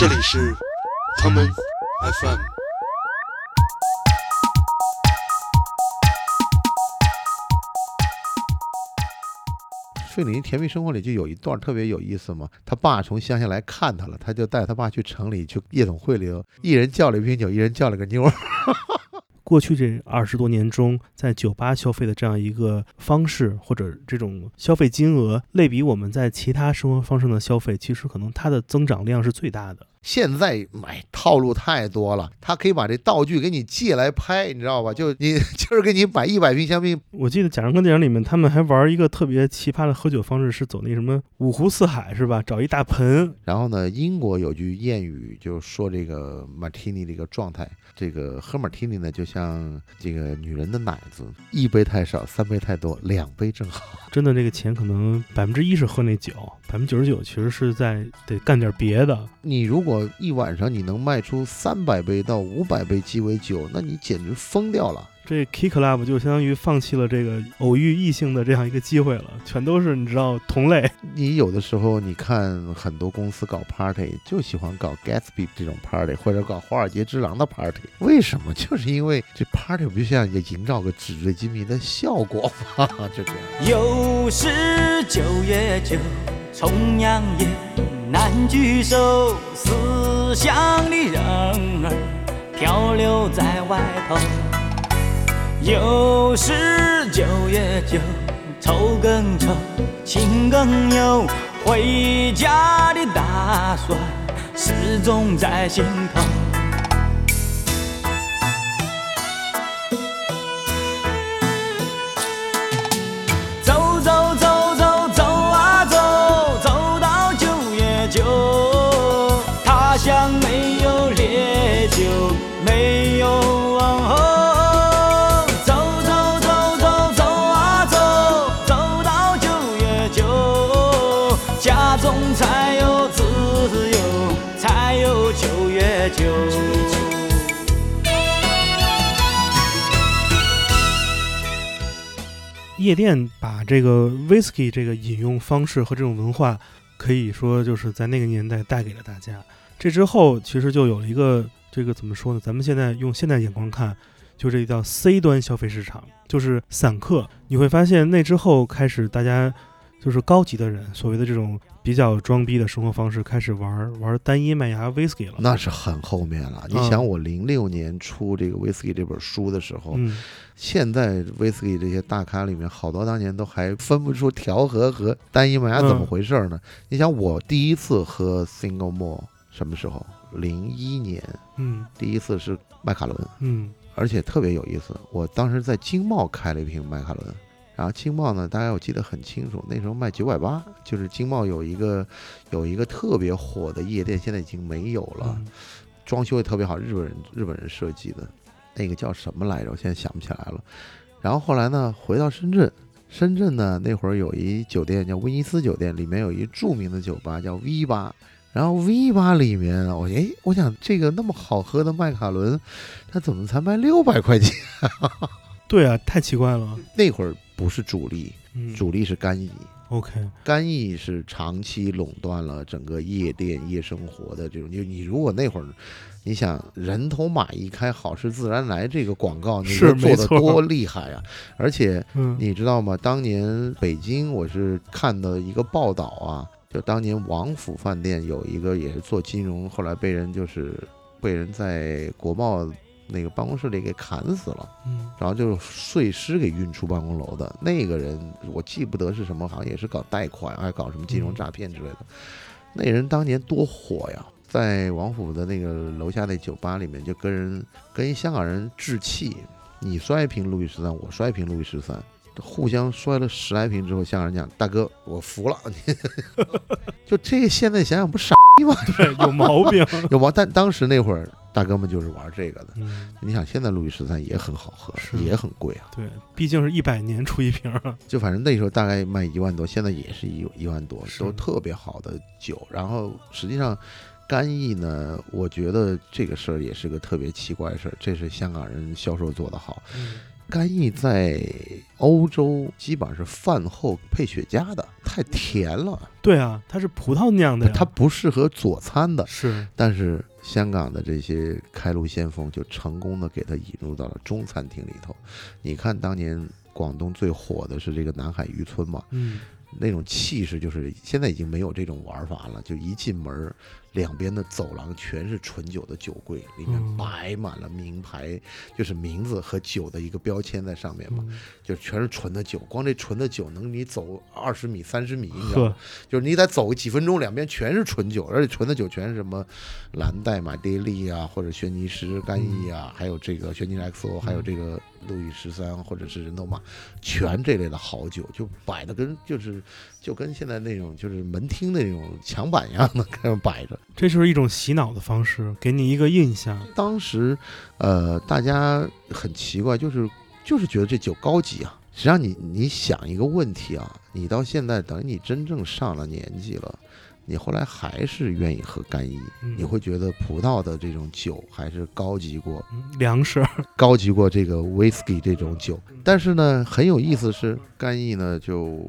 这里是他们 FM。费里尼甜蜜生活里就有一段特别有意思嘛，他爸从乡下来看他了，他就带他爸去城里去夜总会里头，一人叫了一瓶酒，一人叫了个妞儿。过去这二十多年中，在酒吧消费的这样一个方式，或者这种消费金额，类比我们在其他生活方式的消费，其实可能它的增长量是最大的。现在买套路太多了，他可以把这道具给你借来拍，你知道吧？就你 就是给你摆一百瓶香槟，我记得《贾樟柯电影》里面，他们还玩一个特别奇葩的喝酒方式，是走那什么五湖四海，是吧？找一大盆，然后呢，英国有句谚语，就说这个马提尼这个状态，这个喝马提尼呢，就像这个女人的奶子，一杯太少，三杯太多，两杯正好。真的这个钱可能百分之一是喝那酒，百分之九十九其实是在得干点别的。你如果一晚上你能卖出三百杯到五百杯鸡尾酒，那你简直疯掉了。这 K Club 就相当于放弃了这个偶遇异性的这样一个机会了，全都是你知道同类。你有的时候你看很多公司搞 party 就喜欢搞 Gatsby 这种 party，或者搞华尔街之狼的 party，为什么？就是因为这 party 不就像也营造个纸醉金迷的效果吗？就这样。又是九月九，重阳夜，难聚首，思乡的人儿漂流在外头。又是九月九，愁更愁，情更忧，回家的打算始终在心头。夜店把这个 whisky 这个饮用方式和这种文化，可以说就是在那个年代带给了大家。这之后，其实就有了一个这个怎么说呢？咱们现在用现代眼光看，就这叫 C 端消费市场，就是散客。你会发现，那之后开始大家就是高级的人，所谓的这种比较装逼的生活方式，开始玩玩单一麦芽 whisky 了。那是很后面了。你想，我零六年出这个《Whisky》这本书的时候，嗯，现在 Whisky 这些大咖里面，好多当年都还分不出调和和单一麦芽怎么回事呢？你想，我第一次喝 Single Malt 什么时候？零一年，嗯第一次是麦卡伦，嗯而且特别有意思。我当时在经贸开了一瓶麦卡伦，然后经贸呢，大家我记得很清楚，那时候卖九百八，就是经贸有一个有一个特别火的夜店，现在已经没有了。嗯装修也特别好，日本人日本人设计的，那个叫什么来着？我现在想不起来了。然后后来呢，回到深圳，深圳呢那会儿有一酒店叫威尼斯酒店，里面有一著名的酒吧叫 V 八。然后 V 八里面，我哎，我想这个那么好喝的麦卡伦，它怎么才卖六百块钱？对啊，太奇怪了。那会儿不是主力，嗯，主力是干邑。OK，干邑是长期垄断了整个夜店夜生活的这种，就你如果那会儿，你想人头马一开，好事自然来这个广告，你做的多厉害啊！而且嗯你知道吗？当年北京我是看的一个报道啊，就当年王府饭店有一个也是做金融，后来被人就是被人在国贸那个办公室里给砍死了。嗯然后就是碎尸给运出办公楼的那个人，我记不得是什么，好像也是搞贷款，还搞什么金融诈骗之类的。那人当年多火呀，在王府的那个楼下那酒吧里面，就跟人跟一香港人置气，你摔一瓶路易十三，我摔一瓶路易十三。互相摔了十来瓶之后，香港人讲：“大哥，我服了。”就这个现在想想不傻逼吗？对，有毛病。有毛？但当时那会儿大哥们就是玩这个的。嗯，你想，现在路易十三也很好喝，也很贵啊。对，毕竟是一百年出一瓶啊。就反正那时候大概卖一万多，现在也是一一万多，都特别好的酒。然后实际上，干邑呢，我觉得这个事儿也是个特别奇怪的事儿，这是香港人销售做得好。嗯干邑在欧洲基本上是饭后配雪茄的，太甜了，对啊，它是葡萄酿的呀，它不适合佐餐的。是但是香港的这些开路先锋就成功的给它引入到了中餐厅里头。你看当年广东最火的是这个南海渔村嘛，嗯那种气势就是现在已经没有这种玩法了，就一进门儿，两边的走廊全是纯酒的酒柜，里面嗯。摆满了名牌，就是名字和酒的一个标签在上面嘛，嗯。就全是纯的酒，光这纯的酒能你走二十米、三十米，你知道吗？就是你得走个几分钟，两边全是纯酒，而且纯的酒全是什么蓝带马爹利啊，或者轩尼诗干邑啊，还有这个轩尼诗 XO，还有这个路易十三或者是人头马，全这类的好酒，就摆的跟就是就跟现在那种就是门厅那种墙板一样的这样摆着。这就是一种洗脑的方式，给你一个印象。当时，呃，大家很奇怪，就是就是觉得这酒高级啊。实际上你，你想一个问题啊，你到现在等你真正上了年纪了，你后来还是愿意喝干邑，嗯你会觉得葡萄的这种酒还是高级过嗯粮食，高级过这个 whisky 这种酒。但是呢，很有意思是，干邑呢就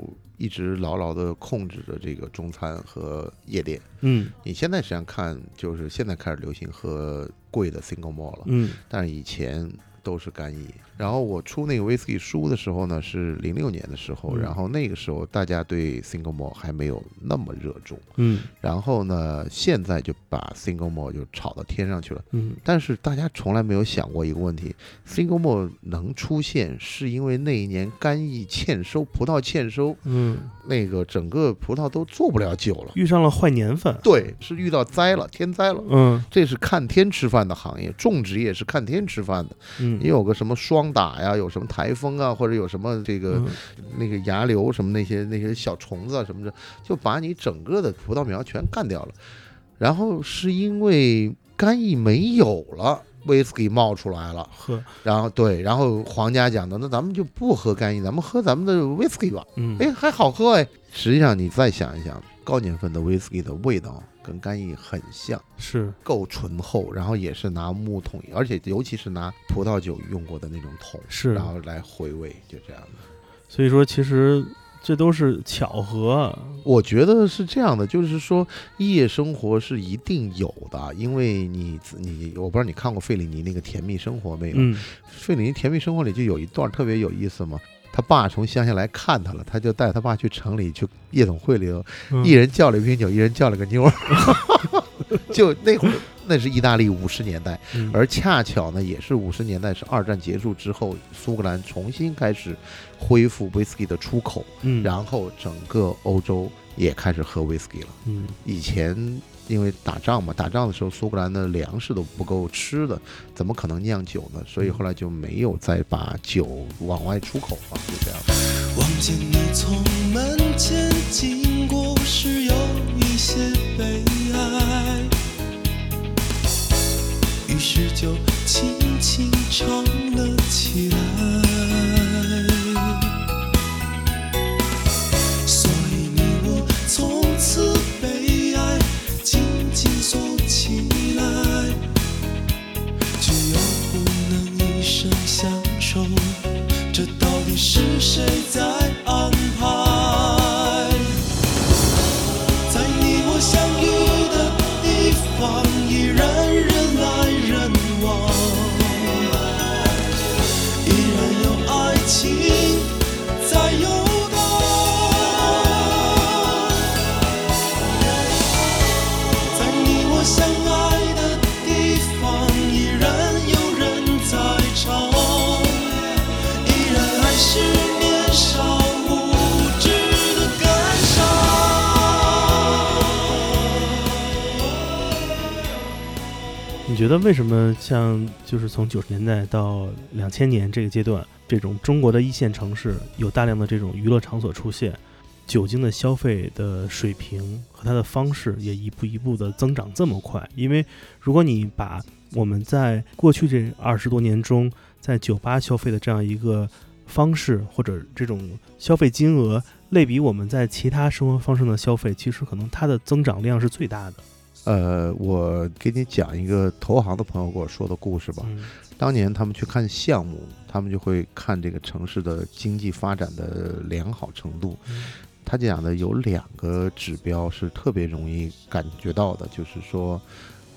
一直牢牢的控制着这个中餐和夜店。嗯你现在实际上看，就是现在开始流行喝贵的 single malt 了。嗯但是以前都是干邑。然后我出那个 whisky 书的时候呢，是零六年的时候，嗯然后那个时候大家对 single malt 还没有那么热衷。嗯然后呢，现在就把 single malt 就炒到天上去了。嗯但是大家从来没有想过一个问题：single malt 能出现，是因为那一年干邑欠收，葡萄欠收，嗯，那个整个葡萄都做不了酒了。遇上了坏年份。对，是遇到灾了，天灾了。嗯这是看天吃饭的行业，种植业是看天吃饭的。嗯，你有个什么霜打呀，有什么台风啊，或者有什么这个、嗯那个牙瘤什么那些那些小虫子啊什么的，就把你整个的葡萄苗全干掉了。然后是因为干邑没有了。威士忌冒出来了，喝，然后对，然后皇家讲的，那咱们就不喝干邑，咱们喝咱们的威士忌吧。嗯，哎，还好喝哎。实际上你再想一想，高年份的威士忌的味道跟干邑很像，是，够醇厚，然后也是拿木桶，而且尤其是拿葡萄酒用过的那种桶，是然后来回味，就这样的。所以说其实这都是巧合。我觉得是这样的，就是说夜生活是一定有的，因为你你我不知道你看过费里尼那个《甜蜜生活》没有？嗯费里尼《甜蜜生活》里就有一段特别有意思嘛。他爸从乡下来看他了，他就带他爸去城里去夜总会里头，嗯，一人叫了一瓶酒，一人叫了个妞儿。就那会儿，那是意大利五十年代，嗯而恰巧呢，也是五十年代，是二战结束之后，苏格兰重新开始恢复威士忌的出口，嗯，然后整个欧洲也开始喝威士忌了。嗯以前因为打仗嘛，打仗的时候苏格兰的粮食都不够吃的，怎么可能酿酒呢？所以后来就没有再把酒往外出口嘛，就这样。望见你从门前经过时，有一些悲哀，于是就轻轻唱了起来。是谁在觉得为什么像就是从九十年代到两千年这个阶段，这种中国的一线城市有大量的这种娱乐场所出现，酒精的消费的水平和它的方式也一步一步的增长这么快？因为如果你把我们在过去这二十多年中在酒吧消费的这样一个方式或者这种消费金额类比我们在其他生活方式的消费，其实可能它的增长量是最大的。呃，我给你讲一个投行的朋友跟我说的故事吧。嗯当年他们去看项目，他们就会看这个城市的经济发展的良好程度。嗯他讲的有两个指标是特别容易感觉到的，就是说，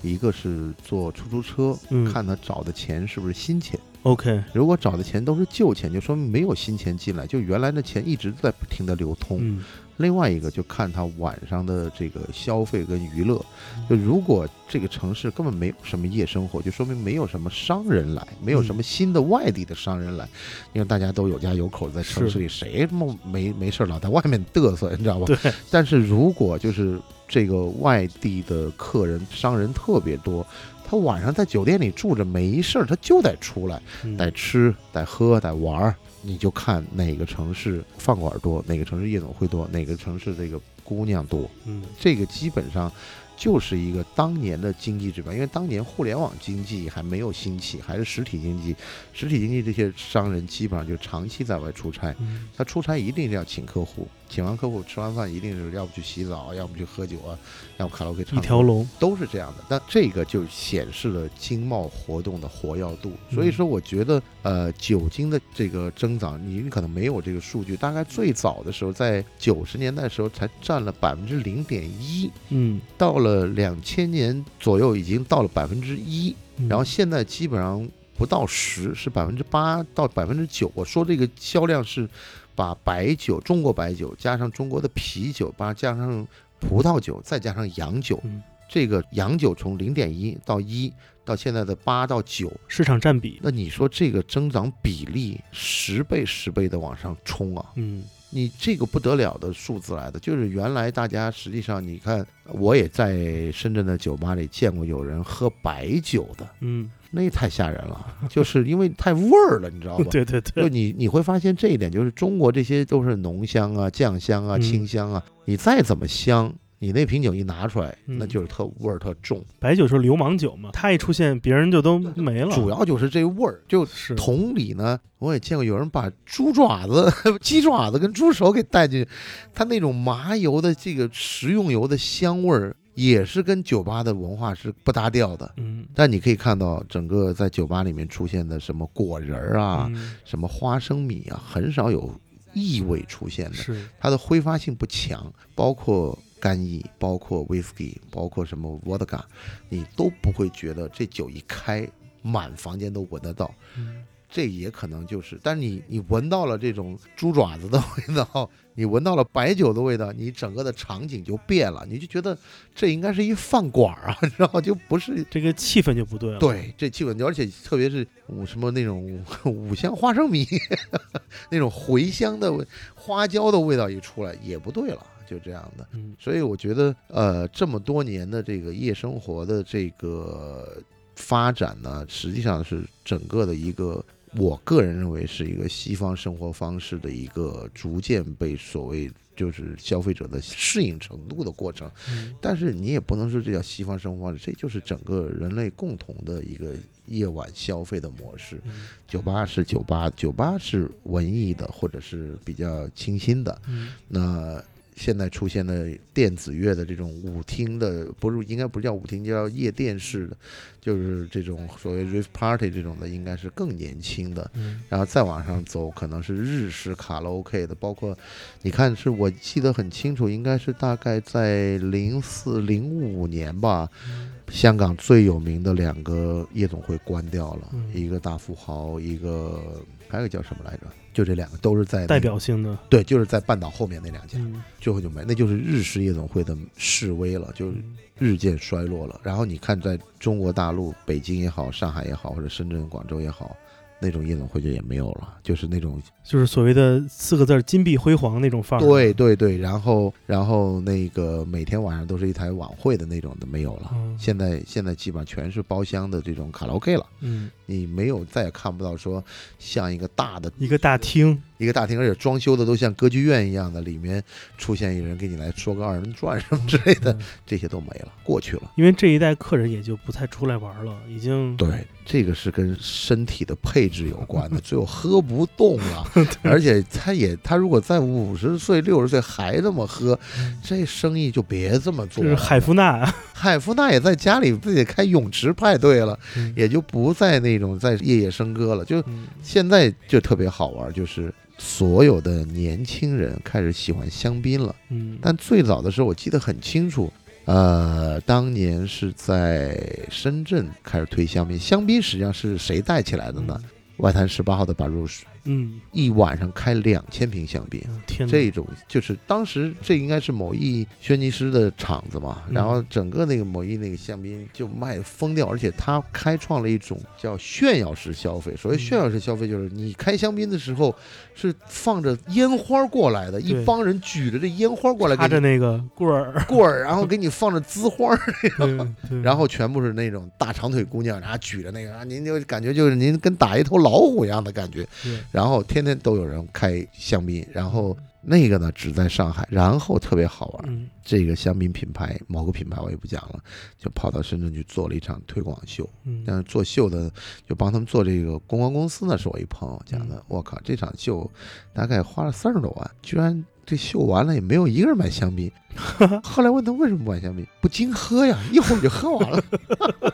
一个是坐出租车，嗯看他找的钱是不是新钱。OK，如果找的钱都是旧钱，就说明没有新钱进来，就原来的钱一直在不停的流通。嗯。另外一个就看他晚上的这个消费跟娱乐，就如果这个城市根本没有什么夜生活，就说明没有什么商人来，没有什么新的外地的商人来，因为大家都有家有口，在城市里谁他妈没没事儿老在外面嘚瑟，你知道吧？对，但是如果就是这个外地的客人、商人特别多，他晚上在酒店里住着没事儿，他就得出来，嗯得吃、得喝、得玩儿。你就看哪个城市饭馆多，哪个城市夜总会多，哪个城市这个姑娘多，嗯这个基本上就是一个当年的经济指标。因为当年互联网经济还没有兴起，还是实体经济，实体经济这些商人基本上就长期在外出差，嗯他出差一定是要请客户，请完客户吃完饭一定是要不去洗澡，要不去喝酒啊，要不卡拉 OK 唱一条龙，都是这样的。但这个就显示了经贸活动的活跃度。嗯所以说，我觉得呃，酒精的这个增长，你可能没有这个数据，大概最早的时候，在九十年代的时候才占了百分之零点一，嗯，到了两千年左右已经到了百分之一，嗯然后现在基本上不到十，是百分之八到百分之九。我说这个销量是把白酒、中国白酒加上中国的啤酒，把加上葡萄酒，再加上洋酒，嗯这个洋酒从零点一到一，到现在的八到九，市场占比，那你说这个增长比例十倍十倍的往上冲啊！嗯你这个不得了的数字来的，就是原来大家实际上你看，我也在深圳的酒吧里见过有人喝白酒的，嗯，那也太吓人了，就是因为太味儿了，你知道吧？对对对就，你你会发现这一点，就是中国这些都是浓香啊、酱香啊、嗯清香啊，你再怎么香，你那瓶酒一拿出来，嗯那就是特味儿特重，白酒是流氓酒嘛，它一出现，别人就都没了，主要就是这味儿。就是同理呢，我也见过有人把猪爪子、鸡爪子跟猪手给带进去，它那种麻油的这个食用油的香味儿，也是跟酒吧的文化是不搭调的。嗯但你可以看到，整个在酒吧里面出现的什么果仁儿啊、嗯什么花生米啊，很少有异味出现的。是，它的挥发性不强，包括干邑，包括 whisky，包括什么 vodka，你都不会觉得这酒一开，满房间都闻得到。嗯这也可能就是，但是你你闻到了这种猪爪子的味道，你闻到了白酒的味道，你整个的场景就变了，你就觉得这应该是一饭馆啊，你知道吗？就不是这个气氛就不对了，，对，这气氛，而且特别是五什么那种 五香花生米 那种茴香的味花椒的味道一出来也不对了，就这样的。嗯所以我觉得，呃，这么多年的这个夜生活的这个发展呢，实际上是整个的一个，我个人认为是一个西方生活方式的一个逐渐被所谓就是消费者的适应程度的过程。嗯但是你也不能说这叫西方生活方式，这就是整个人类共同的一个夜晚消费的模式。嗯酒吧是酒吧，酒吧是文艺的或者是比较清新的。嗯那现在出现的电子乐的这种舞厅的，不是应该不叫舞厅，叫夜店式的，就是这种所谓 rave party 这种的，应该是更年轻的。嗯然后再往上走，可能是日式卡拉 OK 的，包括你看，是我记得很清楚，应该是大概在零四零五年吧，香港最有名的两个夜总会关掉了，嗯一个大富豪，一个还有个叫什么来着？就这两个都是在那代表性的，对，就是在半岛后面那两家，嗯最后就没，那就是日式夜总会的示威了，就是日渐衰落了。然后你看，在中国大陆，北京也好，上海也好，或者深圳、广州也好，那种夜总会就也没有了，就是那种就是所谓的四个字“金碧辉煌”那种范儿，对，对对，然后然后那个每天晚上都是一台晚会的那种的没有了。嗯现在现在基本上全是包厢的这种卡拉 OK 了，嗯，你没有再也看不到说像一个大的一个大厅，一个大厅，而且装修的都像歌剧院一样的，里面出现一人给你来说个二人转什么之类的，嗯。这些都没了，过去了。因为这一代客人也就不太出来玩了，已经对，这个是跟身体的配置有关的，最后喝不动了，而且他也他如果在五十岁、六十岁还这么喝，这生意就别这么做了。这是海夫纳，海夫纳也在家里自己开泳池派对了，嗯。也就不在那种在夜夜笙歌了。就嗯现在就特别好玩，就是所有的年轻人开始喜欢香槟了。嗯，但最早的时候，我记得很清楚，呃，当年是在深圳开始推香槟。香槟实际上是谁带起来的呢？外滩十八号的巴入什，嗯，一晚上开两千瓶香槟。这种就是当时这应该是某一轩尼诗的厂子嘛，嗯。然后整个那个某一那个香槟就卖疯掉，而且他开创了一种叫炫耀式消费。所谓嗯。炫耀式消费，就是你开香槟的时候是放着烟花过来的，一帮人举着这烟花过来拿着那个棍儿，棍儿，然后给你放着滋花儿，对对，然后全部是那种大长腿姑娘，然后举着那个，啊，您就感觉就是您跟打一头老虎一样的感觉。对。然后天天都有人开香槟，然后那个呢只在上海，然后特别好玩，嗯这个香槟品牌某个品牌我也不讲了，就跑到深圳去做了一场推广秀。嗯但是做秀的就帮他们做这个公关公司呢，是我一朋友讲嗯的。我靠，这场秀大概花了三十多万，居然这秀完了也没有一个人买香槟。后来问他为什么不买香槟，不经喝呀，一会儿就喝完了。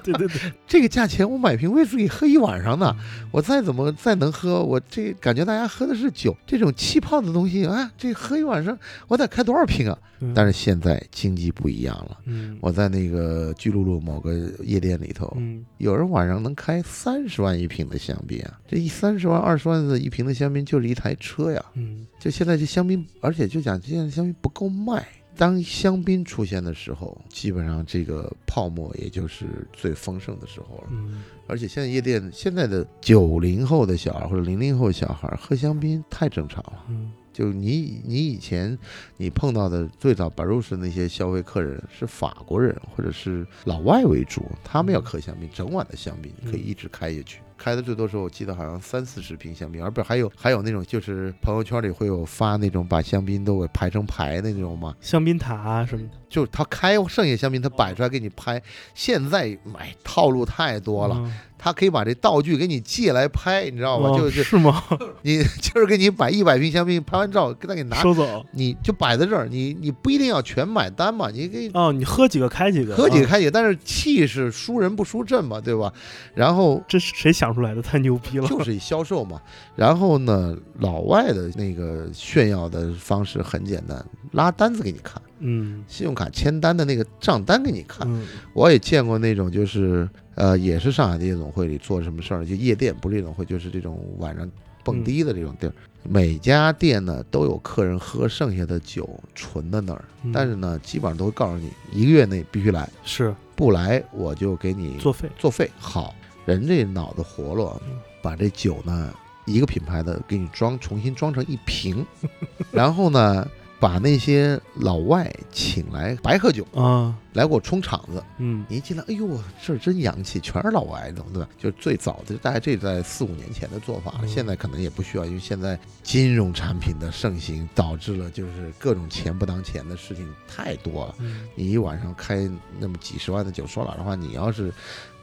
对 对对，这个价钱我买瓶威士忌喝一晚上呢，嗯我再怎么再能喝，我这感觉大家喝的是酒，这种气泡的东西啊，这喝一晚上我得开多少瓶啊？嗯但是现在经济不一样了。嗯我在那个巨鹿路某个夜店里头，嗯有人晚上能开三十万一瓶的香槟啊！这一三十万、二十万的一瓶的香槟就是一台车呀！嗯就现在这香槟，而且就讲现在香槟不够卖。当香槟出现的时候，基本上这个泡沫也就是最丰盛的时候了。嗯而且现在夜店，现在的九零后的小孩或者零零后小孩喝香槟太正常了。嗯就你你以前你碰到的最早巴入式那些消费客人是法国人或者是老外为主，他们要喝香槟，整晚的香槟可以一直开下去。开的最多时候，我记得好像三四十瓶香槟，而不是还有还有那种就是朋友圈里会有发那种把香槟都给排成排的那种嘛，香槟塔啊什么的，就是他开剩下香槟，他摆出来给你拍。现在买套路太多了，嗯他可以把这道具给你借来拍，你知道吗？哦就是是吗？你就是给你摆一百瓶香槟，拍完照给他给拿收走你就摆在这儿，你你不一定要全买单嘛，你给哦，你喝几个开几个，啊喝几个开几个，但是气势输人不输阵嘛，对吧？然后这是谁想出来的？太牛逼了！就是以销售嘛。然后呢，老外的那个炫耀的方式很简单，拉单子给你看，嗯信用卡签单的那个账单给你看。嗯我也见过那种，就是呃，也是上海的夜总会里做什么事儿，就夜店不是夜总会，就是这种晚上蹦迪的这种地儿。每家店呢都有客人喝剩下的酒存在那儿，嗯但是呢，基本上都会告诉你一个月内必须来，是不来我就给你作废，作废。好，人这脑子活络嗯，把这酒呢一个品牌的给你装，重新装成一瓶，然后呢把那些老外请来白喝酒，啊，来给我充场子。嗯你一进来，哎呦，这真洋气，全是老外，懂对吧？就是最早的，大概这在四五年前的做法现在可能也不需要，因为现在金融产品的盛行，导致了就是各种钱不当钱的事情太多了。嗯你一晚上开那么几十万的酒，说老实话，你要是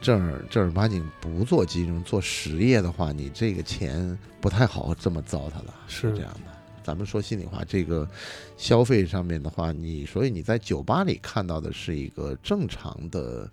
正儿正儿八经不做金融、做实业的话，你这个钱不太好这么糟蹋了，是这样的。咱们说心里话，这个消费上面的话，你所以你在酒吧里看到的是一个正常的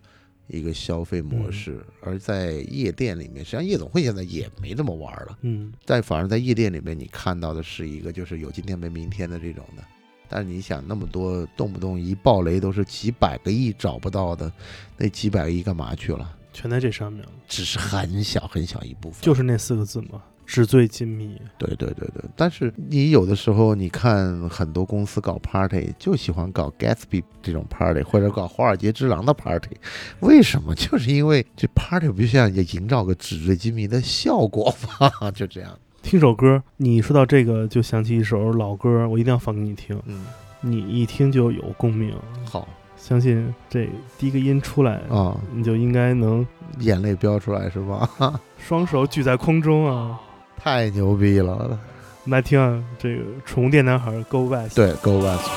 一个消费模式，而在夜店里面，实际上夜总会现在也没这么玩了，嗯但反而在夜店里面，你看到的是一个就是有今天没明天的这种的。但是你想那么多，动不动一爆雷都是几百个亿找不到的，那几百个亿干嘛去了？全在这上面了，只是很小很小一部分。就是那四个字嘛，纸醉金迷。对对对对，但是你有的时候你看很多公司搞 party 就喜欢搞 Gatsby 这种 party，或者搞华尔街之狼的 party，为什么？就是因为这 party 必须要营造个纸醉金迷的效果嘛，就这样。听首歌，你说到这个就想起一首老歌，我一定要放给你听，嗯，你一听就有共鸣。好相信这第一个音出来，啊，你就应该能眼泪飙出来是吧？双手举在空中啊！太牛逼了！来听啊，这个宠物店男孩 Go West。对，Go West。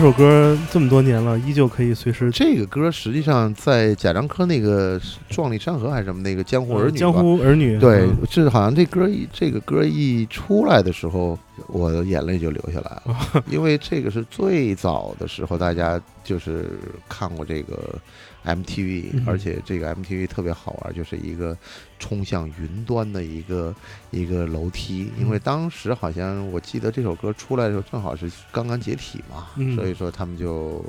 这首歌这么多年了，依旧可以随时这个歌实际上在贾樟柯那个《壮丽山河》还是什么那个《江湖儿女》江湖儿女对嗯，这好像这歌一这个歌一出来的时候，我的眼泪就流下来了，因为这个是最早的时候，大家就是看过这个 MTV，、嗯而且这个 MTV 特别好玩，就是一个冲向云端的一个一个楼梯，因为嗯当时好像我记得这首歌出来的时候，正好是刚刚解体嘛，嗯所以说他们就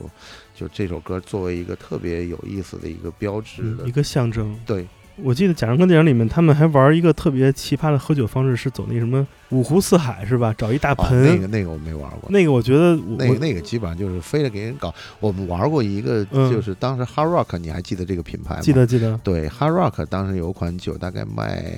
就这首歌作为一个特别有意思的一个标志的，嗯一个象征。对。我记得贾樟柯电影里面，他们还玩一个特别奇葩的喝酒方式，是走那什么五湖四海是吧？找一大啊，盆，那个那个我没玩过，那个我觉得我那个那个基本上就是非得给人搞。我们玩过一个，嗯就是当时 Hard Rock，你还记得这个品牌吗？记得记得，对，Hard Rock 当时有一款酒，大概卖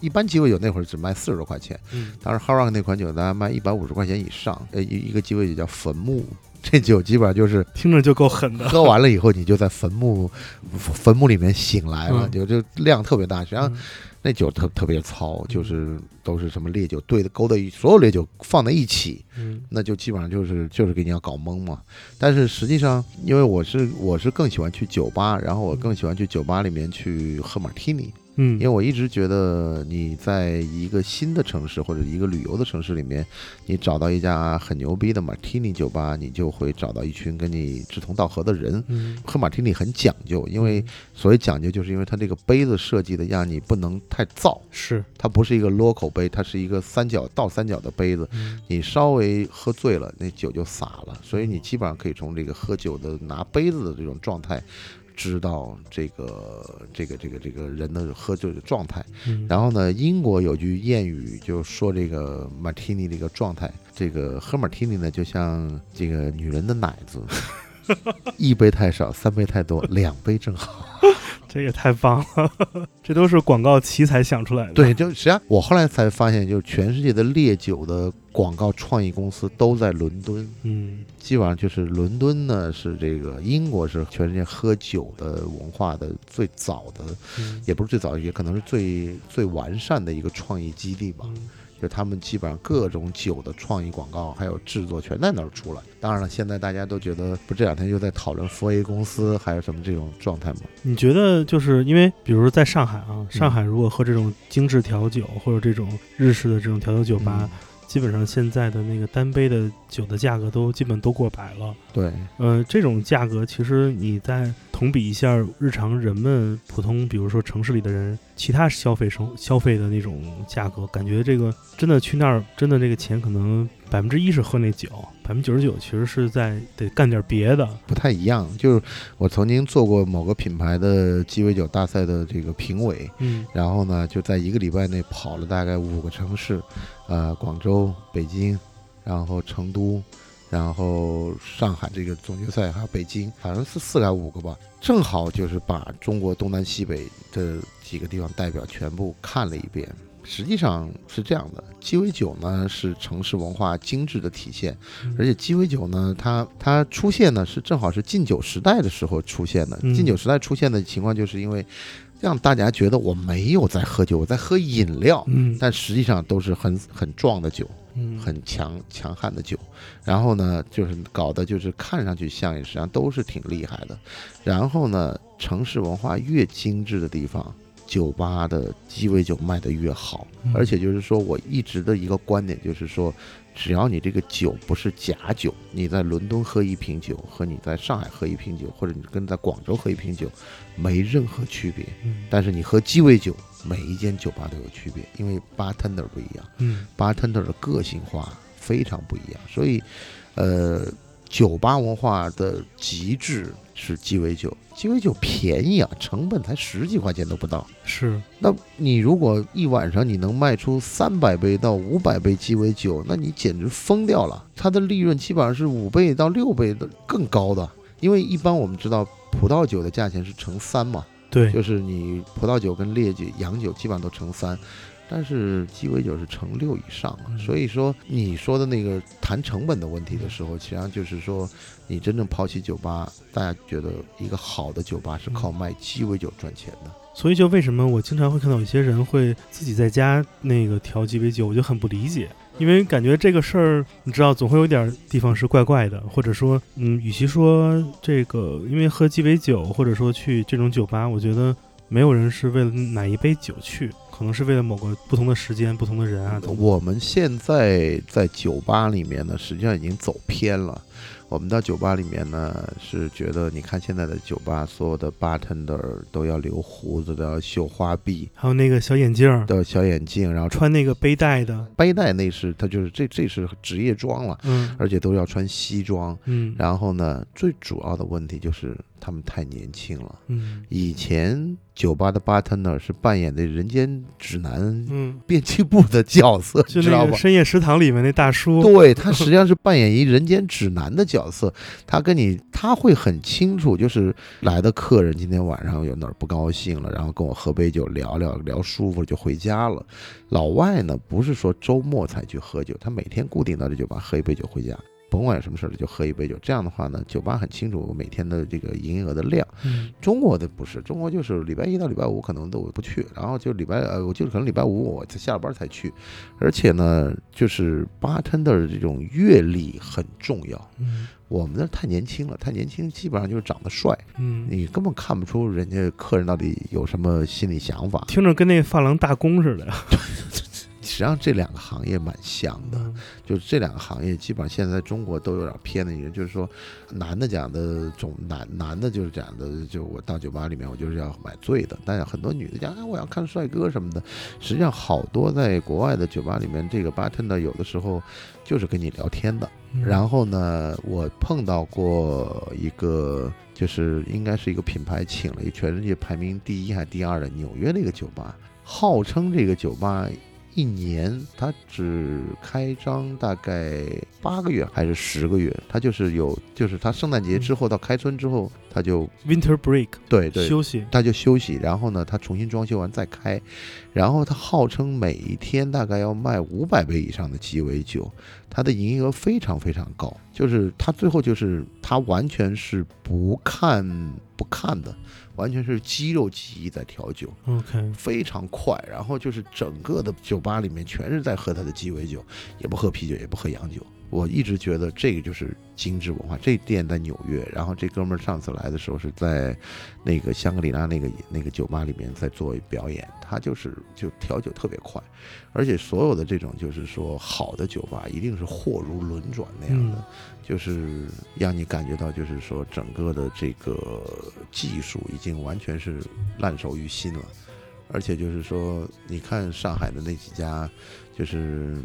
一般鸡尾酒那会儿只卖四十多块钱，嗯当时 Hard Rock 那款酒大概卖一百五十块钱以上。呃，一一个鸡尾酒叫坟墓，这酒基本上就是听着就够狠的。喝完了以后，你就在坟墓坟墓里面醒来了，嗯就就量特别大。实际上嗯那酒特特别糙，就是都是什么烈酒兑的勾的一，所有烈酒放在一起，嗯那就基本上就是就是给你要搞懵嘛。但是实际上，因为我是我是更喜欢去酒吧，然后我更喜欢去酒吧里面去喝马提尼，嗯。因为我一直觉得你在一个新的城市或者一个旅游的城市里面，你找到一家很牛逼的马提尼酒吧，你就会找到一群跟你志同道合的人。嗯。喝马提尼很讲究，因为所谓讲究，就是因为它这个杯子设计的让你不能太燥，是。它不是一个 local 杯，它是一个三角倒三角的杯子，嗯。你稍微喝醉了，那酒就洒了，所以你基本上可以从这个喝酒的拿杯子的这种状态，知道这个这个这个这个人的喝酒的状态。嗯然后呢，英国有句谚语就说这个马提尼的一个状态，这个喝马提尼呢，就像这个女人的奶子，一杯太少，三杯太多，两杯正好。这也太棒了，这都是广告奇才想出来的。对，就实际上我后来才发现，就是全世界的烈酒的广告创意公司都在伦敦。嗯基本上就是伦敦呢，是这个英国是全世界喝酒的文化的最早的，嗯也不是最早，也可能是最最完善的一个创意基地吧。嗯就他们基本上各种酒的创意广告还有制作全在那儿出来。当然了，现在大家都觉得不这两天又在讨论福 A 公司还有什么这种状态吗？你觉得就是因为，比如说在上海啊，上海如果喝这种精致调酒或者这种日式的这种调酒酒吧，嗯基本上现在的那个单杯的酒的价格都基本都过百了。对，呃，这种价格其实你再同比一下日常人们普通，比如说城市里的人其他消费生消费的那种价格，感觉这个真的去那儿，真的这个钱可能百分之一是喝那酒，百分之九十九其实是在得干点别的。不太一样。就是我曾经做过某个品牌的鸡尾酒大赛的这个评委，嗯然后呢，就在一个礼拜内跑了大概五个城市，呃，广州、北京，然后成都，然后上海这个总决赛，还有北京，反正是四个还是五个吧，正好就是把中国东南西北的几个地方代表全部看了一遍。实际上是这样的，鸡尾酒呢是城市文化精致的体现，嗯而且鸡尾酒呢，它它出现呢是正好是禁酒时代的时候出现的。嗯禁酒时代出现的情况，就是因为让大家觉得我没有在喝酒，我在喝饮料，嗯但实际上都是很很壮的酒，嗯很强强悍的酒。然后呢，就是搞的就是看上去像也，实际上都是挺厉害的。然后呢，城市文化越精致的地方。酒吧的鸡尾酒卖得越好，嗯。而且就是说我一直的一个观点就是说，只要你这个酒不是假酒，你在伦敦喝一瓶酒和你在上海喝一瓶酒，或者你跟在广州喝一瓶酒，没任何区别。嗯。但是你喝鸡尾酒，每一间酒吧都有区别，因为 bartender 不一样嗯，bartender 的个性化非常不一样，所以，呃，酒吧文化的极致是鸡尾酒，鸡尾酒便宜啊，成本才十几块钱都不到。是那你如果一晚上你能卖出三百杯到五百杯鸡尾酒，那你简直疯掉了。它的利润基本上是五倍到六倍的更高的，因为一般我们知道葡萄酒的价钱是乘三嘛，对，就是你葡萄酒跟烈酒、洋酒基本上都乘三，但是鸡尾酒是乘六以上啊。嗯所以说你说的那个谈成本的问题的时候，实际上就是说你真正抛弃酒吧，大家觉得一个好的酒吧是靠卖鸡尾酒赚钱的。所以就为什么我经常会看到有些人会自己在家那个调鸡尾酒，我就很不理解，因为感觉这个事儿，你知道，总会有点地方是怪怪的，或者说，嗯，与其说这个，因为喝鸡尾酒，或者说去这种酒吧，我觉得没有人是为了哪一杯酒去，可能是为了某个不同的时间、不同的人啊。等等我们现在在酒吧里面呢，实际上已经走偏了。我们到酒吧里面呢，是觉得你看现在的酒吧，所有的 bartender 都要留胡子，都要绣花臂，还有那个小眼镜儿，都要小眼镜，然后穿穿那个背带的，背带，那是他就是这这是职业装了，嗯而且都要穿西装。嗯，然后呢，最主要的问题就是他们太年轻了。嗯以前酒吧的 bartender 是扮演的人间指南嗯，编辑部的角色，知道吧？那个深夜食堂里面那大叔，对他实际上是扮演一人间指南的角色，他跟你他会很清楚，就是来的客人今天晚上有哪儿不高兴了，然后跟我喝杯酒聊聊聊舒服了就回家了。老外呢不是说周末才去喝酒，他每天固定到这酒吧喝一杯酒回家。甭管有什么事儿就喝一杯酒，这样的话呢，酒吧很清楚我每天的这个营业额的量。嗯中国的不是，中国就是礼拜一到礼拜五可能都不去，然后就礼拜呃，我就可能礼拜五我才下了班才去，而且呢，就是 bartender 的这种阅历很重要。嗯我们那太年轻了，太年轻，基本上就是长得帅，嗯，你根本看不出人家客人到底有什么心理想法。听着跟那发廊大工似的呀。实际上这两个行业蛮像的，嗯。就是这两个行业基本上现在在中国都有点偏的，一个就是说，男的讲的总男男的就是讲的，就我到酒吧里面我就是要买醉的，但是很多女的讲哎我要看帅哥什么的，实际上好多在国外的酒吧里面，这个 bartender 有的时候就是跟你聊天的。嗯。然后呢，我碰到过一个，就是应该是一个品牌请了一全世界排名第一还第二的纽约的一个酒吧，号称这个酒吧一年它只开张大概八个月还是十个月，它就是有，就是它圣诞节之后到开春之后，它就 Winter break 对对休息，他就休息，然后呢，他重新装修完再开，然后他号称每一天大概要卖五百杯以上的鸡尾酒，他的营业额非常非常高，就是他最后就是他完全是不看不看的，完全是肌肉记忆在调酒，OK，非常快。然后就是整个的酒吧里面全是在喝他的鸡尾酒，也不喝啤酒，也不喝洋酒。我一直觉得这个就是精致文化。这店在纽约，然后这哥们儿上次来的时候是在那个香格里拉那个那个酒吧里面在做表演，他就是就调酒特别快，而且所有的这种就是说好的酒吧一定是货如轮转那样的，嗯就是让你感觉到就是说整个的这个技术已经完全是烂熟于心了，而且就是说你看上海的那几家，就是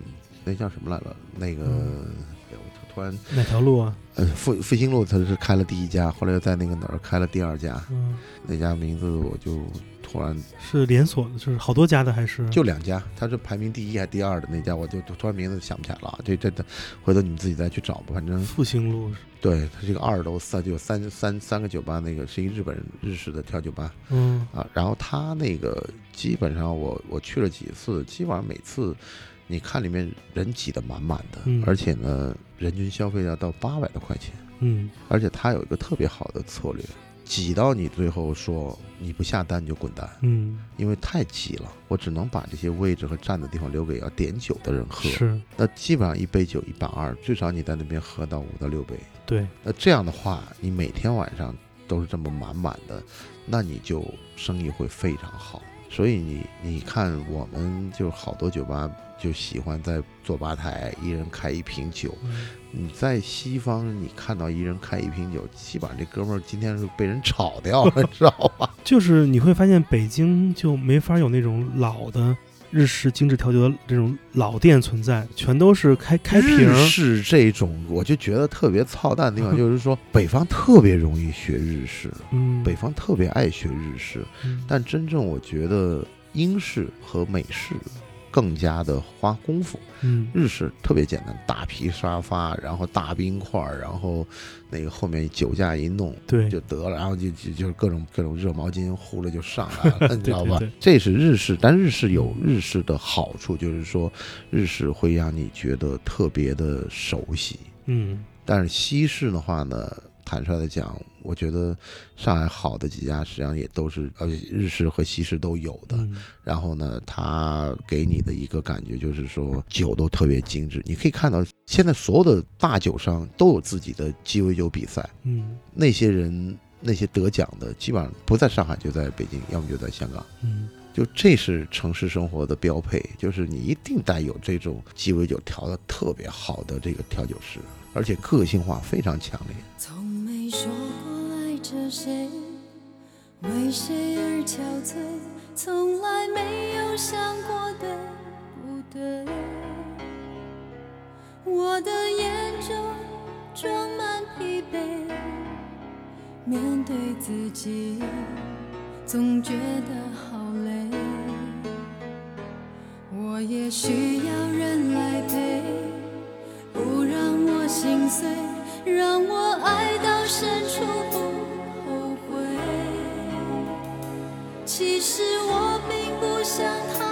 那叫什么来了？那个、哎我突然哪条路啊？呃复复兴路他是开了第一家，后来又在那个哪儿开了第二家，嗯，那家名字我就突然是连锁的，就是好多家的还是？就两家，他是排名第一还是第二的那家，我就突然名字想不起来了啊。这这这，回头你们自己再去找吧。反正复兴路是，对，它这个二楼三就有三三三个酒吧，那个是一日本人日式的调酒吧嗯啊。然后他那个基本上我我去了几次，基本上每次你看里面人挤得满满的，嗯而且呢人均消费要到八百多块钱，嗯而且他有一个特别好的策略，挤到你最后说你不下单你就滚蛋。嗯，因为太挤了，我只能把这些位置和站的地方留给要点酒的人喝。是那基本上一杯酒一百二，最少你在那边喝到五到六杯。对，那这样的话，你每天晚上都是这么满满的，那你就生意会非常好。所以你你看，我们就好多酒吧就喜欢在坐吧台，一人开一瓶酒。嗯你在西方，你看到一人开一瓶酒，基本上这哥们儿今天是被人炒掉了，知道吧？就是你会发现北京就没法有那种老的日式精致调酒的这种老店存在，全都是开开瓶日。式这种，我就觉得特别操蛋的地方，就是说北方特别容易学日式，嗯，北方特别爱学日式，嗯但真正我觉得英式和美式更加的花功夫。嗯日式特别简单，大皮沙发，然后大冰块儿，然后那个后面酒架一弄对就得了，然后就就就是各种各种热毛巾呼了就上来了，你知道吧对对对？这是日式，但日式有日式的好处，就是说日式会让你觉得特别的熟悉。嗯但是西式的话呢，坦率的讲，我觉得上海好的几家实际上也都是，而且日式和西式都有的。嗯然后呢，它给你的一个感觉就是说酒都特别精致。你可以看到，现在所有的大酒商都有自己的鸡尾酒比赛，嗯那些人那些得奖的，基本上不在上海就在北京，要么就在香港。嗯就这是城市生活的标配，就是你一定带有这种鸡尾酒调的特别好的这个调酒师，而且个性化非常强烈。从没说着谁，为谁而憔悴，从来没有想过对不对。我的眼中装满疲惫，面对自己总觉得好累。我也需要人来陪。不让我心碎，让我爱到深处不想他。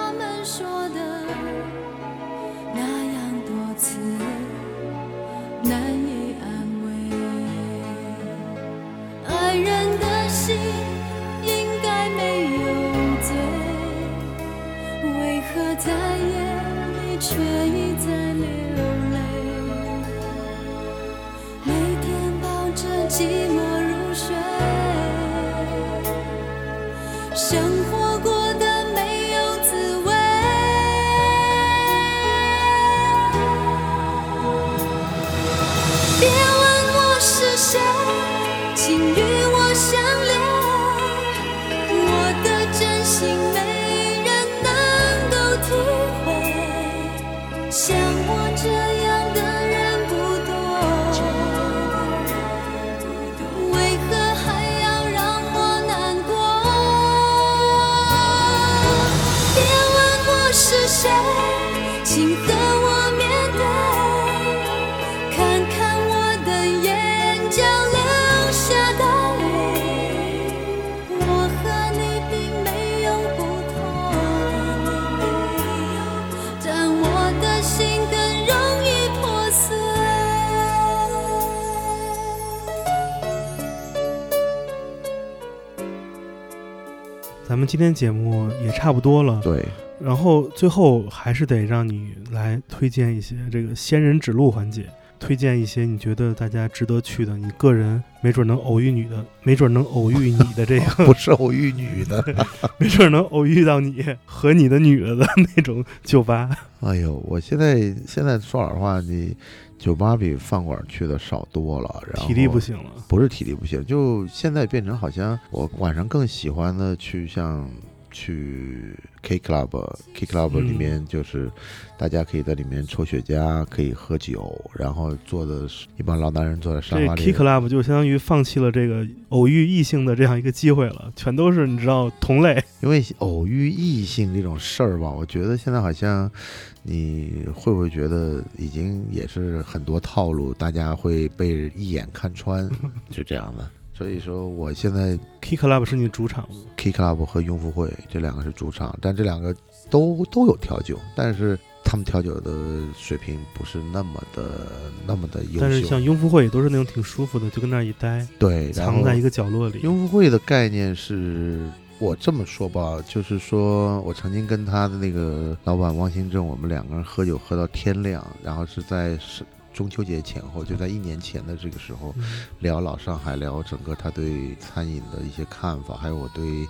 咱们今天节目也差不多了，对，然后最后还是得让你来推荐一些这个仙人指路环节，推荐一些你觉得大家值得去的，你个人没准能偶遇女的，没准能偶遇你的这个，不是偶遇女的。没准能偶遇到你和你的女的的 那种酒吧。哎呦，我现在现在说老实话，你酒吧比饭馆去的少多了，然后体力不行了，不是体力不行，就现在变成好像我晚上更喜欢的去像去 K Club，K Club 嗯里面就是大家可以在里面抽雪茄，可以喝酒，然后坐的是一帮老男人坐在沙发里 K。Club 就相当于放弃了这个偶遇异性的这样一个机会了，全都是你知道同类。因为偶遇异性这种事儿吧，我觉得现在好像你会不会觉得已经也是很多套路，大家会被一眼看穿，就这样的。所以说，我现在 K Club 是你主场吗？K Club 和雍福会这两个是主场，但这两个都都有调酒，但是他们调酒的水平不是那么的那么的优秀但是。像雍福会也都是那种挺舒服的，就跟那儿一待，对，藏在一个角落里。雍福会的概念是。我这么说吧，就是说我曾经跟他的那个老板汪兴正，我们两个人喝酒喝到天亮，然后是在是中秋节前后，就在一年前的这个时候，嗯聊老上海，聊整个他对餐饮的一些看法，还有我对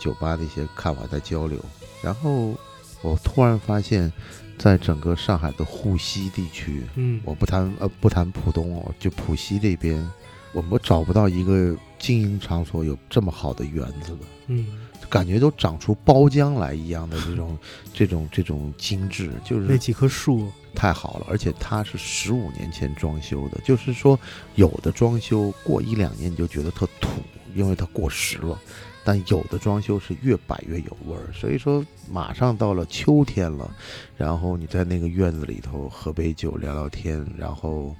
酒吧的一些看法在交流。然后我突然发现，在整个上海的沪西地区，嗯，我不谈呃不谈浦东哦，就浦西这边，我们找不到一个经营场所有这么好的园子的。嗯，感觉都长出包浆来一样的这种这种这种精致，就是那几棵树，太好了，而且它是十五年前装修的，就是说有的装修过一两年你就觉得特土，因为它过时了。但有的装修是越摆越有味儿，所以说马上到了秋天了，然后你在那个院子里头喝杯酒聊聊天，然后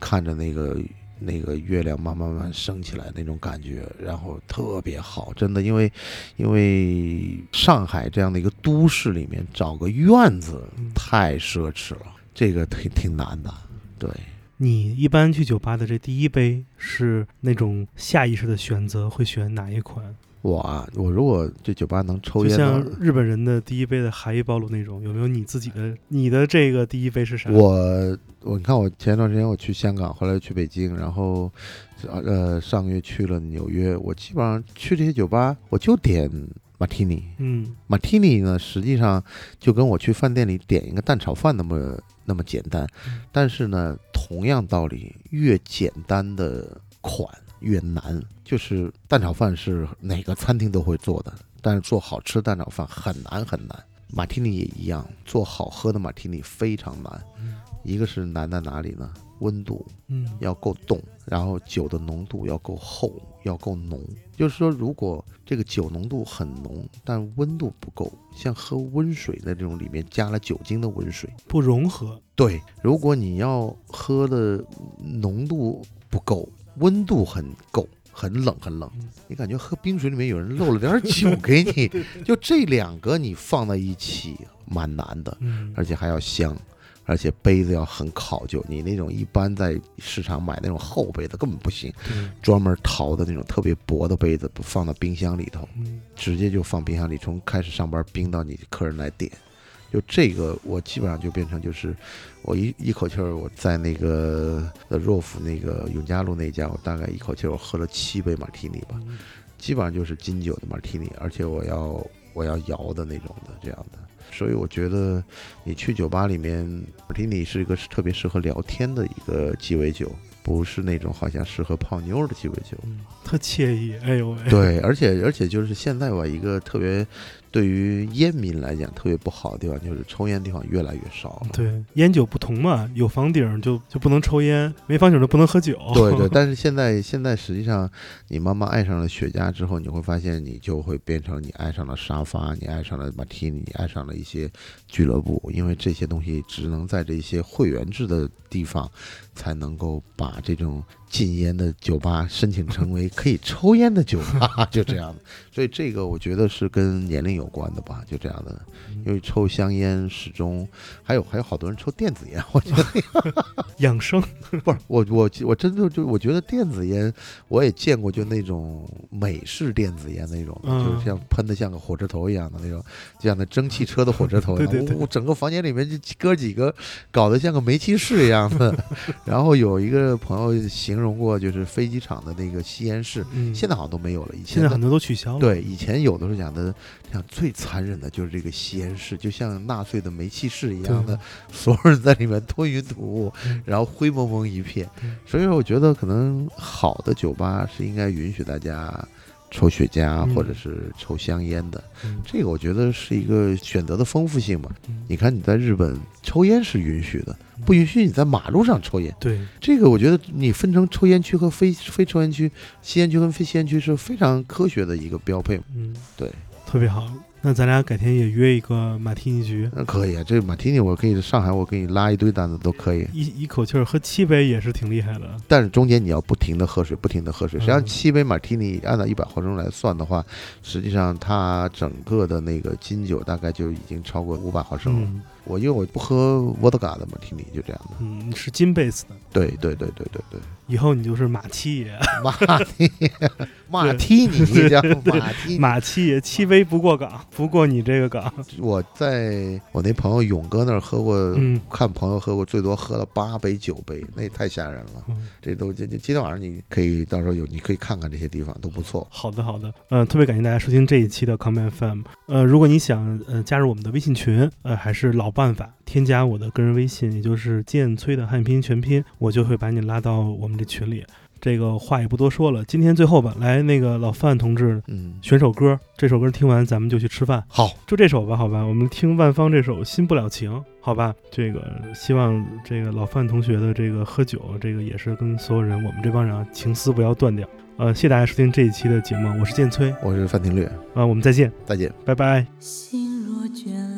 看着那个那个月亮慢慢慢升起来那种感觉，然后特别好，真的，因为因为上海这样的一个都市里面找个院子太奢侈了，这个挺挺难的，对。你一般去酒吧的这第一杯是那种下意识的选择，会选哪一款？我啊，我如果这酒吧能抽就烟就，像日本人的第一杯的海伊暴露那种，有没有你自己的？你的这个第一杯是啥？我我你看我前一段时间我去香港，后来去北京，然后呃上个月去了纽约，我基本上去这些酒吧，我就点马提尼。嗯马提尼呢，实际上就跟我去饭店里点一个蛋炒饭那么那么简单嗯，但是呢，同样道理，越简单的款越难。就是蛋炒饭是哪个餐厅都会做的，但是做好吃的蛋炒饭很难很难。马提尼也一样，做好喝的马提尼非常难。嗯一个是难在哪里呢？温度嗯要够冻，然后酒的浓度要够厚，要够浓。就是说，如果这个酒浓度很浓，但温度不够，像喝温水的这种里面加了酒精的温水，不融合。对，如果你要喝的浓度不够，温度很够。很冷，很冷嗯，你感觉喝冰水里面有人漏了点 酒给你，就这两个你放在一起蛮难的。嗯，而且还要香，而且杯子要很考究。你那种一般在市场买那种厚杯子根本不行，专门淘的那种特别薄的杯子，不放到冰箱里头，嗯直接就放冰箱里，从开始上班冰到你客人来点。就这个，我基本上就变成就是，我一一口气儿，我在那个呃若府那个永嘉路那家，我大概一口气儿我喝了七杯马提尼吧，嗯基本上就是金酒的马提尼，而且我要我要摇的那种的这样的。所以我觉得你去酒吧里面，马提尼是一个特别适合聊天的一个鸡尾酒，不是那种好像适合泡妞的鸡尾酒。嗯，特惬意。哎呦喂，对，而且而且就是现在吧，一个特别对于烟民来讲特别不好的地方，就是抽烟的地方越来越少了。对，烟酒不同嘛，有房顶就就不能抽烟，没房顶就不能喝酒。对对，但是现在现在实际上，你慢慢爱上了雪茄之后，你会发现你就会变成你爱上了沙发，你爱上了马提尼，你爱上了一些俱乐部，因为这些东西只能在这些会员制的地方才能够把这种禁烟的酒吧申请成为可以抽烟的酒吧，就这样的。所以这个我觉得是跟年龄有关的吧，就这样的。因为抽香烟始终还有还有好多人抽电子烟，我觉得养生，不是我我我真的就我觉得电子烟我也见过，就那种美式电子烟那种，嗯就是像喷的像个火车头一样的那种，就像那蒸汽车的火车头一样。对对对我整个房间里面就哥几个搞得像个煤气室一样的。然后有一个朋友形容过，就是飞机场的那个吸烟室，嗯，现在好像都没有了。以前现在很多都取消了，，对，以前有的时候讲的，讲最残忍的就是这个吸烟室，就像纳粹的煤气室一样的，所有人在里面吞云吐雾嗯，然后灰蒙蒙一片嗯。所以说，我觉得可能好的酒吧是应该允许大家抽雪茄嗯或者是抽香烟的，嗯这个我觉得是一个选择的丰富性嘛。嗯你看你在日本抽烟是允许的，不允许你在马路上抽烟。对，这个我觉得你分成抽烟区和非非抽烟区、吸烟区跟非吸烟区是非常科学的一个标配。嗯，对，特别好。那咱俩改天也约一个马提尼局，那可以啊，这马提尼我可以上海，我给你拉一堆单子都可以。一一口气儿喝七杯也是挺厉害的。但是中间你要不停的喝水，不停的喝水。实际上嗯七杯马提尼按照一百毫升来算的话，实际上它整个的那个金酒大概就已经超过五百毫升了。嗯我因为我不喝沃德嘎的马提尼，就这样的。嗯，是金贝斯的，对对对对对对，以后你就是马七爷，马提马提尼叫马踢。马七爷七杯不过岗，不过你这个岗。我在我那朋友勇哥那儿喝过，嗯看朋友喝过，最多喝了八杯九杯，那也太吓人了。嗯这都这这今天晚上你可以到时候有你可以看看这些地方都不错。好的，好的，呃，特别感谢大家收听这一期的 Come FM。呃，如果你想呃加入我们的微信群，呃，还是老办法，添加我的个人微信，也就是剑崔的汉拼音全拼，我就会把你拉到我们这群里。这个话也不多说了，今天最后吧，来那个老范同志嗯，选首歌，这首歌听完咱们就去吃饭，好，就这首吧，好吧，我们听万芳这首《新不了情》，好吧，这个希望这个老范同学的这个喝酒，这个也是跟所有人，我们这帮人啊，情丝不要断掉。呃，谢谢大家收听这一期的节目，我是剑崔，我是范廷略，啊、我们再见，再见。拜拜。心若倦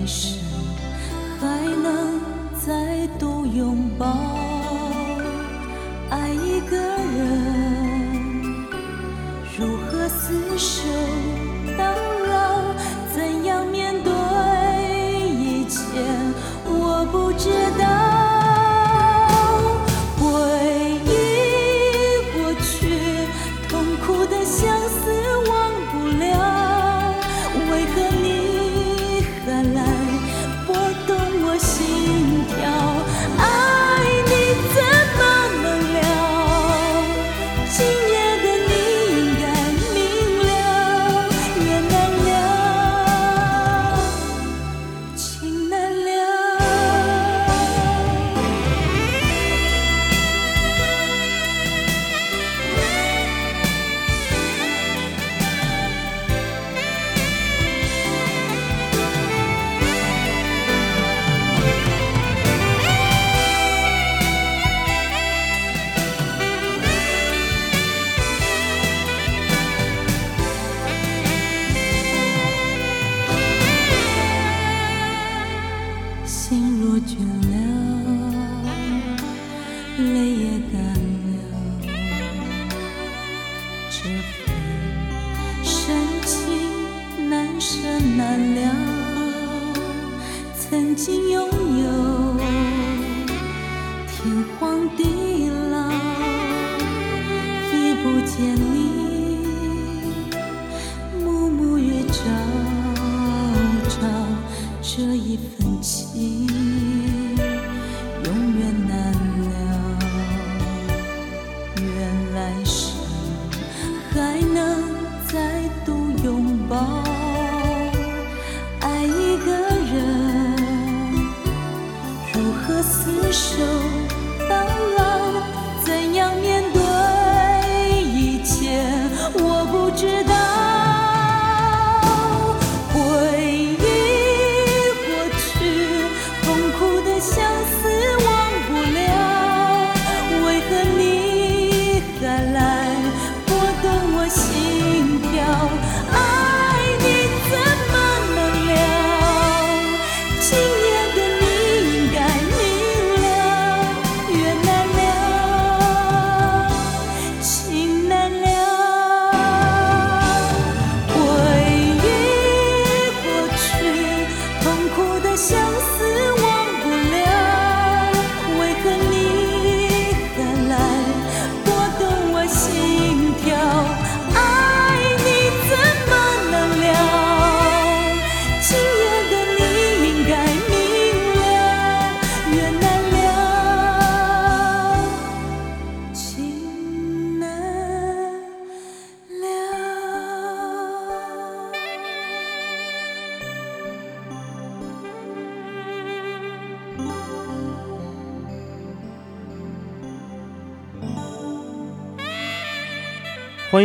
来生还能再度拥抱。爱一个人，如何厮守